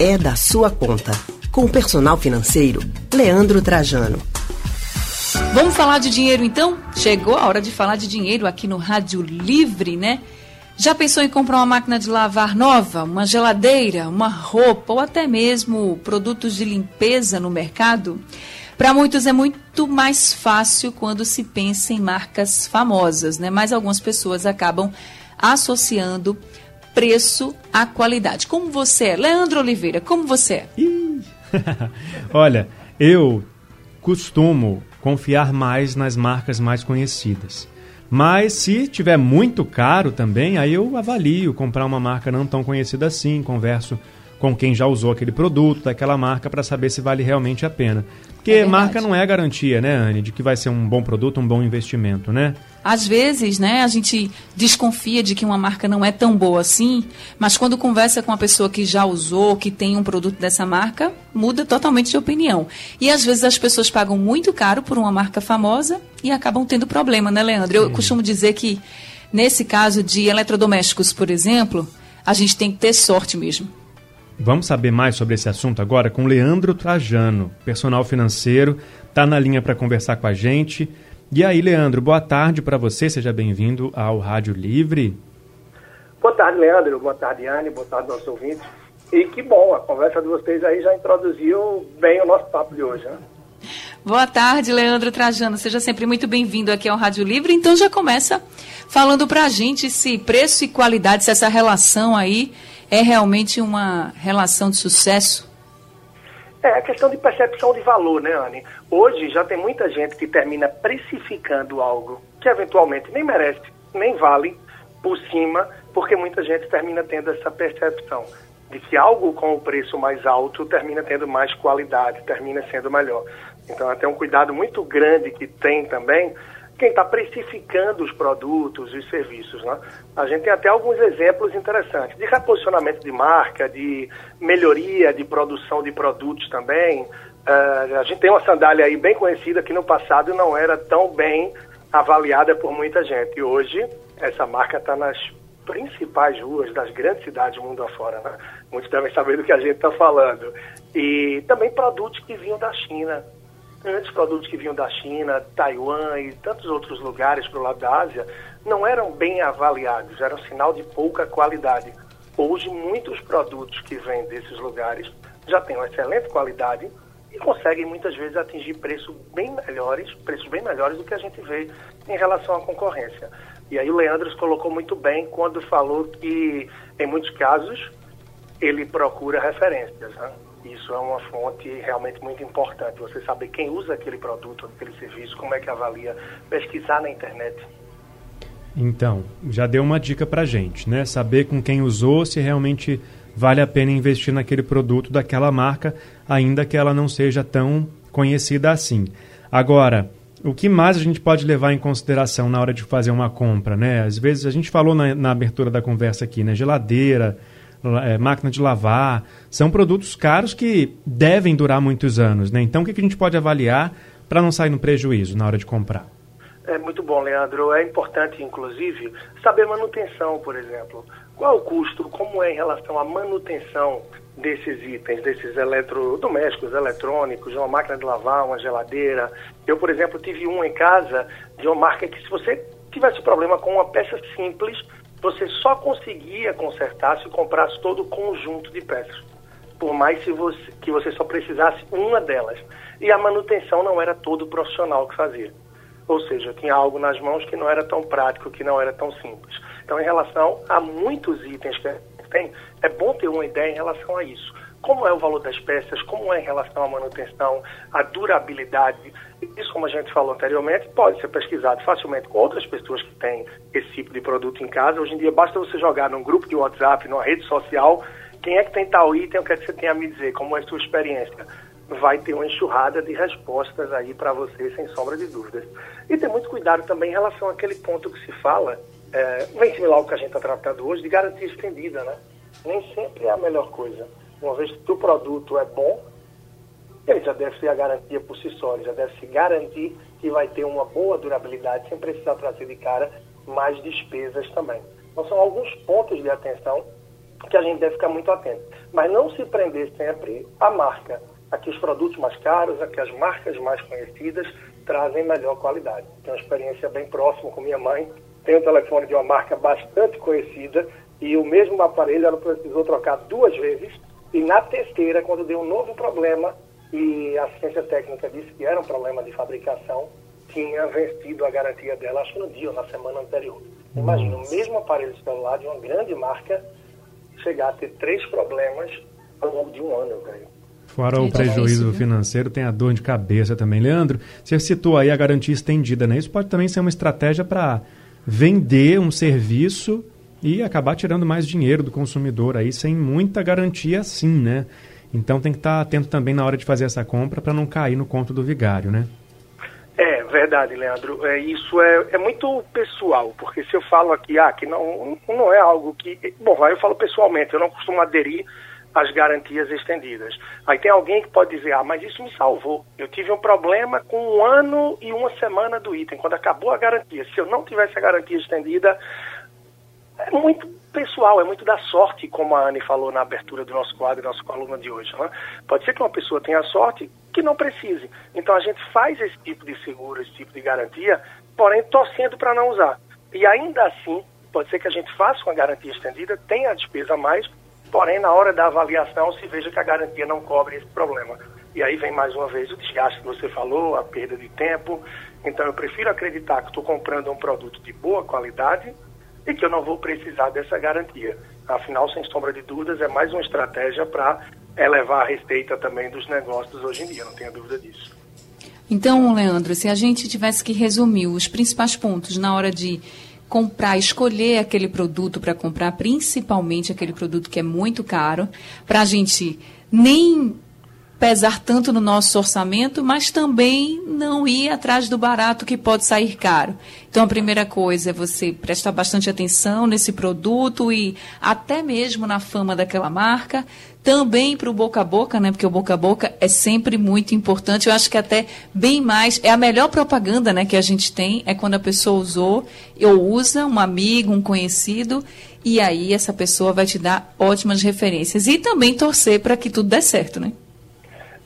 é da sua conta. Com o personal financeiro, Leandro Trajano. Vamos falar de dinheiro então? Chegou a hora de falar de dinheiro aqui no Rádio Livre, né? Já pensou em comprar uma máquina de lavar nova, uma geladeira, uma roupa ou até mesmo produtos de limpeza no mercado? Para muitos é muito mais fácil quando se pensa em marcas famosas, né? Mas algumas pessoas acabam associando preço à qualidade. Como você é? Leandro Oliveira, como você é? Olha, eu costumo confiar mais nas marcas mais conhecidas. Mas se tiver muito caro também, aí eu avalio comprar uma marca não tão conhecida assim, converso com quem já usou aquele produto daquela marca para saber se vale realmente a pena. Porque é marca não é garantia, né, Anne, de que vai ser um bom produto, um bom investimento, né? Às vezes, né, a gente desconfia de que uma marca não é tão boa assim, mas quando conversa com uma pessoa que já usou, que tem um produto dessa marca, muda totalmente de opinião. E às vezes as pessoas pagam muito caro por uma marca famosa e acabam tendo problema, né, Leandro? Eu costumo dizer que nesse caso de eletrodomésticos, por exemplo, a gente tem que ter sorte mesmo. Vamos saber mais sobre esse assunto agora com Leandro Trajano, personal financeiro, está na linha para conversar com a gente. E aí, Leandro, boa tarde para você, seja bem-vindo ao Rádio Livre. Boa tarde, Leandro, boa tarde, Anne, boa tarde, nossos ouvintes. E que bom, a conversa de vocês aí já introduziu bem o nosso papo de hoje, né? Boa tarde, Leandro Trajano. Seja sempre muito bem-vindo aqui ao Rádio Livre. Então já começa falando para a gente se preço e qualidade, se essa relação aí é realmente uma relação de sucesso? É a questão de percepção de valor, né, Anne? Hoje já tem muita gente que termina precificando algo que eventualmente nem merece, nem vale por cima, porque muita gente termina tendo essa percepção de que algo com o preço mais alto termina tendo mais qualidade, termina sendo melhor. Então, até um cuidado muito grande que tem também quem está precificando os produtos e os serviços. Né? A gente tem até alguns exemplos interessantes de reposicionamento de marca, de melhoria de produção de produtos também. Uh, a gente tem uma sandália aí bem conhecida que no passado não era tão bem avaliada por muita gente. E hoje essa marca está nas principais ruas das grandes cidades do mundo afora. Né? Muitos devem saber do que a gente está falando. E também produtos que vinham da China antes produtos que vinham da China, Taiwan e tantos outros lugares para o lado da Ásia não eram bem avaliados, eram sinal de pouca qualidade. Hoje, muitos produtos que vêm desses lugares já têm uma excelente qualidade e conseguem muitas vezes atingir preços bem melhores, preços bem melhores do que a gente vê em relação à concorrência. E aí o Leandro colocou muito bem quando falou que, em muitos casos, ele procura referências. Né? Isso é uma fonte realmente muito importante. Você saber quem usa aquele produto, aquele serviço, como é que avalia, pesquisar na internet. Então, já deu uma dica para gente, né? Saber com quem usou, se realmente vale a pena investir naquele produto daquela marca, ainda que ela não seja tão conhecida assim. Agora, o que mais a gente pode levar em consideração na hora de fazer uma compra, né? Às vezes a gente falou na, na abertura da conversa aqui, né? Geladeira, é, máquina de lavar, são produtos caros que devem durar muitos anos, né? Então, o que, que a gente pode avaliar para não sair no prejuízo na hora de comprar? É muito bom, Leandro. É importante, inclusive, saber manutenção, por exemplo. Qual o custo, como é em relação à manutenção desses itens, desses eletrodomésticos, eletrônicos, uma máquina de lavar, uma geladeira. Eu, por exemplo, tive um em casa de uma marca que se você tivesse problema com uma peça simples, você só conseguia consertar se comprasse todo o conjunto de peças, por mais se você, que você só precisasse uma delas. E a manutenção não era todo profissional que fazia. Ou seja, tinha algo nas mãos que não era tão prático, que não era tão simples. Então, em relação a muitos itens que tem, é bom ter uma ideia em relação a isso como é o valor das peças, como é em relação à manutenção, à durabilidade. Isso, como a gente falou anteriormente, pode ser pesquisado facilmente com outras pessoas que têm esse tipo de produto em casa. Hoje em dia, basta você jogar num grupo de WhatsApp, numa rede social, quem é que tem tal item, o que é que você tem a me dizer, como é a sua experiência. Vai ter uma enxurrada de respostas aí para você, sem sombra de dúvidas. E ter muito cuidado também em relação àquele ponto que se fala, é, bem similar ao que a gente está tratando hoje, de garantia estendida, né? Nem sempre é a melhor coisa uma vez que o produto é bom, ele já deve ser a garantia por si só, ele já deve se garantir que vai ter uma boa durabilidade sem precisar trazer de cara mais despesas também. Então são alguns pontos de atenção que a gente deve ficar muito atento. Mas não se prender sempre à marca, a que os produtos mais caros, a que as marcas mais conhecidas trazem melhor qualidade. Tenho uma experiência bem próxima com minha mãe, tenho um telefone de uma marca bastante conhecida e o mesmo aparelho ela precisou trocar duas vezes e na terceira, quando deu um novo problema e a assistência técnica disse que era um problema de fabricação, tinha vencido a garantia dela, acho que no dia ou na semana anterior. Imagina, o mesmo aparelho celular de uma grande marca chegar a ter três problemas ao longo de um ano, eu creio. Fora o prejuízo financeiro, tem a dor de cabeça também. Leandro, você citou aí a garantia estendida, né? Isso pode também ser uma estratégia para vender um serviço e acabar tirando mais dinheiro do consumidor aí sem muita garantia assim, né? Então tem que estar atento também na hora de fazer essa compra para não cair no conto do vigário, né? É verdade, Leandro. É, isso é, é muito pessoal, porque se eu falo aqui, ah, que não, não é algo que. Bom, aí eu falo pessoalmente, eu não costumo aderir às garantias estendidas. Aí tem alguém que pode dizer, ah, mas isso me salvou. Eu tive um problema com um ano e uma semana do item, quando acabou a garantia. Se eu não tivesse a garantia estendida, é muito pessoal, é muito da sorte, como a Anne falou na abertura do nosso quadro, nossa coluna de hoje. Né? Pode ser que uma pessoa tenha sorte que não precise. Então a gente faz esse tipo de seguro, esse tipo de garantia, porém torcendo para não usar. E ainda assim, pode ser que a gente faça uma garantia estendida, tenha a despesa a mais, porém na hora da avaliação se veja que a garantia não cobre esse problema. E aí vem mais uma vez o desgaste que você falou, a perda de tempo. Então eu prefiro acreditar que estou comprando um produto de boa qualidade e que eu não vou precisar dessa garantia. Afinal, sem sombra de dúvidas, é mais uma estratégia para elevar a receita também dos negócios hoje em dia, não tenha dúvida disso. Então, Leandro, se a gente tivesse que resumir os principais pontos na hora de comprar, escolher aquele produto para comprar, principalmente aquele produto que é muito caro, para a gente nem pesar tanto no nosso orçamento, mas também não ir atrás do barato que pode sair caro. Então, a primeira coisa é você prestar bastante atenção nesse produto e até mesmo na fama daquela marca. Também para o boca a boca, né? Porque o boca a boca é sempre muito importante. Eu acho que até bem mais. É a melhor propaganda né, que a gente tem é quando a pessoa usou ou usa, um amigo, um conhecido, e aí essa pessoa vai te dar ótimas referências. E também torcer para que tudo dê certo, né?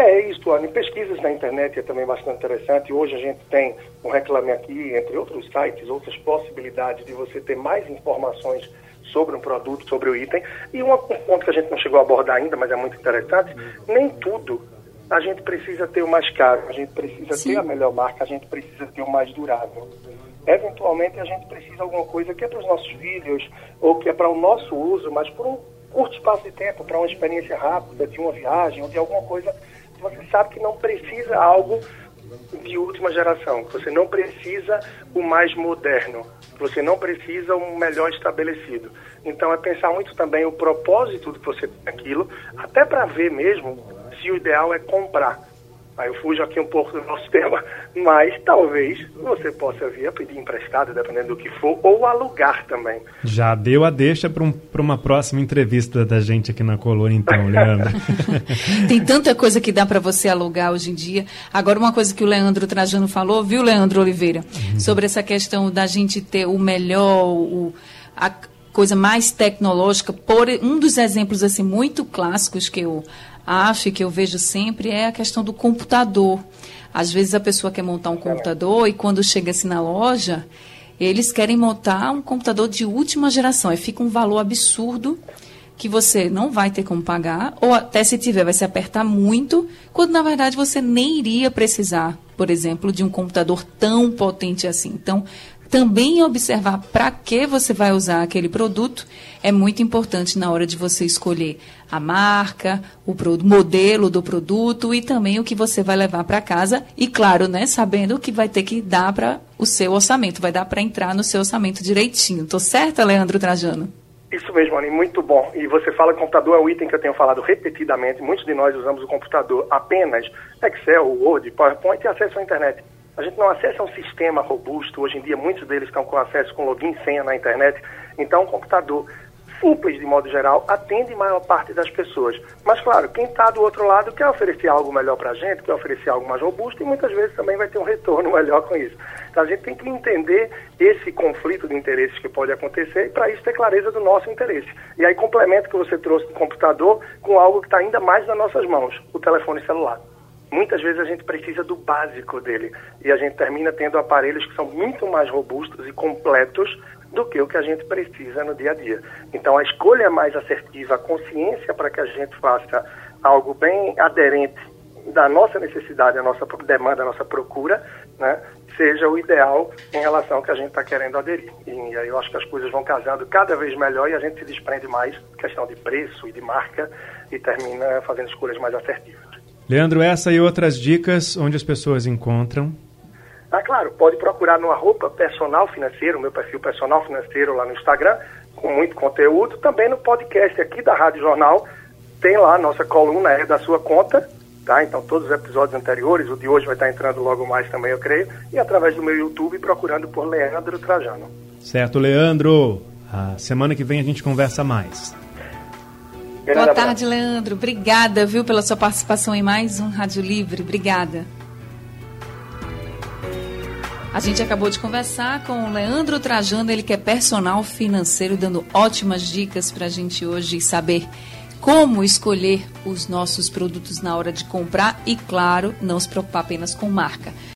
É isso, Anne. Pesquisas na internet é também bastante interessante. Hoje a gente tem um Reclame Aqui, entre outros sites, outras possibilidades de você ter mais informações sobre um produto, sobre o item. E um ponto que a gente não chegou a abordar ainda, mas é muito interessante, nem tudo a gente precisa ter o mais caro, a gente precisa Sim. ter a melhor marca, a gente precisa ter o mais durável. Eventualmente a gente precisa de alguma coisa que é para os nossos filhos, ou que é para o nosso uso, mas por um curto espaço de tempo, para uma experiência rápida, de uma viagem ou de alguma coisa você sabe que não precisa algo de última geração, que você não precisa o mais moderno, você não precisa um melhor estabelecido. Então é pensar muito também o propósito que você tem aquilo, até para ver mesmo se o ideal é comprar. Aí eu fujo aqui um pouco do nosso tema, mas talvez você possa vir a pedir emprestado, dependendo do que for, ou alugar também. Já deu a deixa para um, uma próxima entrevista da gente aqui na Colônia, então, Leandro. Tem tanta coisa que dá para você alugar hoje em dia. Agora, uma coisa que o Leandro Trajano falou, viu, Leandro Oliveira, uhum. sobre essa questão da gente ter o melhor, o, a coisa mais tecnológica. Por um dos exemplos assim muito clássicos que eu acho que eu vejo sempre é a questão do computador. Às vezes a pessoa quer montar um computador e quando chega assim na loja, eles querem montar um computador de última geração. E fica um valor absurdo que você não vai ter como pagar, ou até se tiver, vai se apertar muito, quando na verdade você nem iria precisar, por exemplo, de um computador tão potente assim. Então, também observar para que você vai usar aquele produto é muito importante na hora de você escolher a marca, o modelo do produto e também o que você vai levar para casa e claro, né, sabendo que vai ter que dar para o seu orçamento, vai dar para entrar no seu orçamento direitinho. Tô certa, Leandro Trajano? Isso mesmo, Anny, muito bom. E você fala que computador é um item que eu tenho falado repetidamente. Muitos de nós usamos o computador apenas Excel, Word, PowerPoint e acesso à internet. A gente não acessa um sistema robusto. Hoje em dia, muitos deles estão com acesso com login e senha na internet. Então, o computador simples de modo geral, atende maior parte das pessoas. Mas, claro, quem está do outro lado quer oferecer algo melhor para a gente, quer oferecer algo mais robusto e muitas vezes também vai ter um retorno melhor com isso. Então, a gente tem que entender esse conflito de interesses que pode acontecer e, para isso, ter clareza do nosso interesse. E aí, complemento que você trouxe do computador com algo que está ainda mais nas nossas mãos, o telefone celular. Muitas vezes a gente precisa do básico dele e a gente termina tendo aparelhos que são muito mais robustos e completos do que o que a gente precisa no dia a dia. Então, a escolha mais assertiva, a consciência para que a gente faça algo bem aderente da nossa necessidade, a nossa demanda, a nossa procura, né, seja o ideal em relação ao que a gente está querendo aderir. E aí eu acho que as coisas vão casando cada vez melhor e a gente se desprende mais questão de preço e de marca e termina fazendo escolhas mais assertivas. Leandro, essa e outras dicas onde as pessoas encontram ah, claro, pode procurar no arroba personal financeiro, meu perfil personal financeiro lá no Instagram, com muito conteúdo. Também no podcast aqui da Rádio Jornal, tem lá a nossa coluna é da sua conta, tá? Então todos os episódios anteriores, o de hoje vai estar entrando logo mais também, eu creio, e através do meu YouTube procurando por Leandro Trajano. Certo, Leandro. A semana que vem a gente conversa mais. Boa tarde, Leandro. Obrigada, viu, pela sua participação em mais um Rádio Livre. Obrigada. A gente acabou de conversar com o Leandro Trajano, ele que é personal financeiro, dando ótimas dicas para a gente hoje saber como escolher os nossos produtos na hora de comprar e, claro, não se preocupar apenas com marca.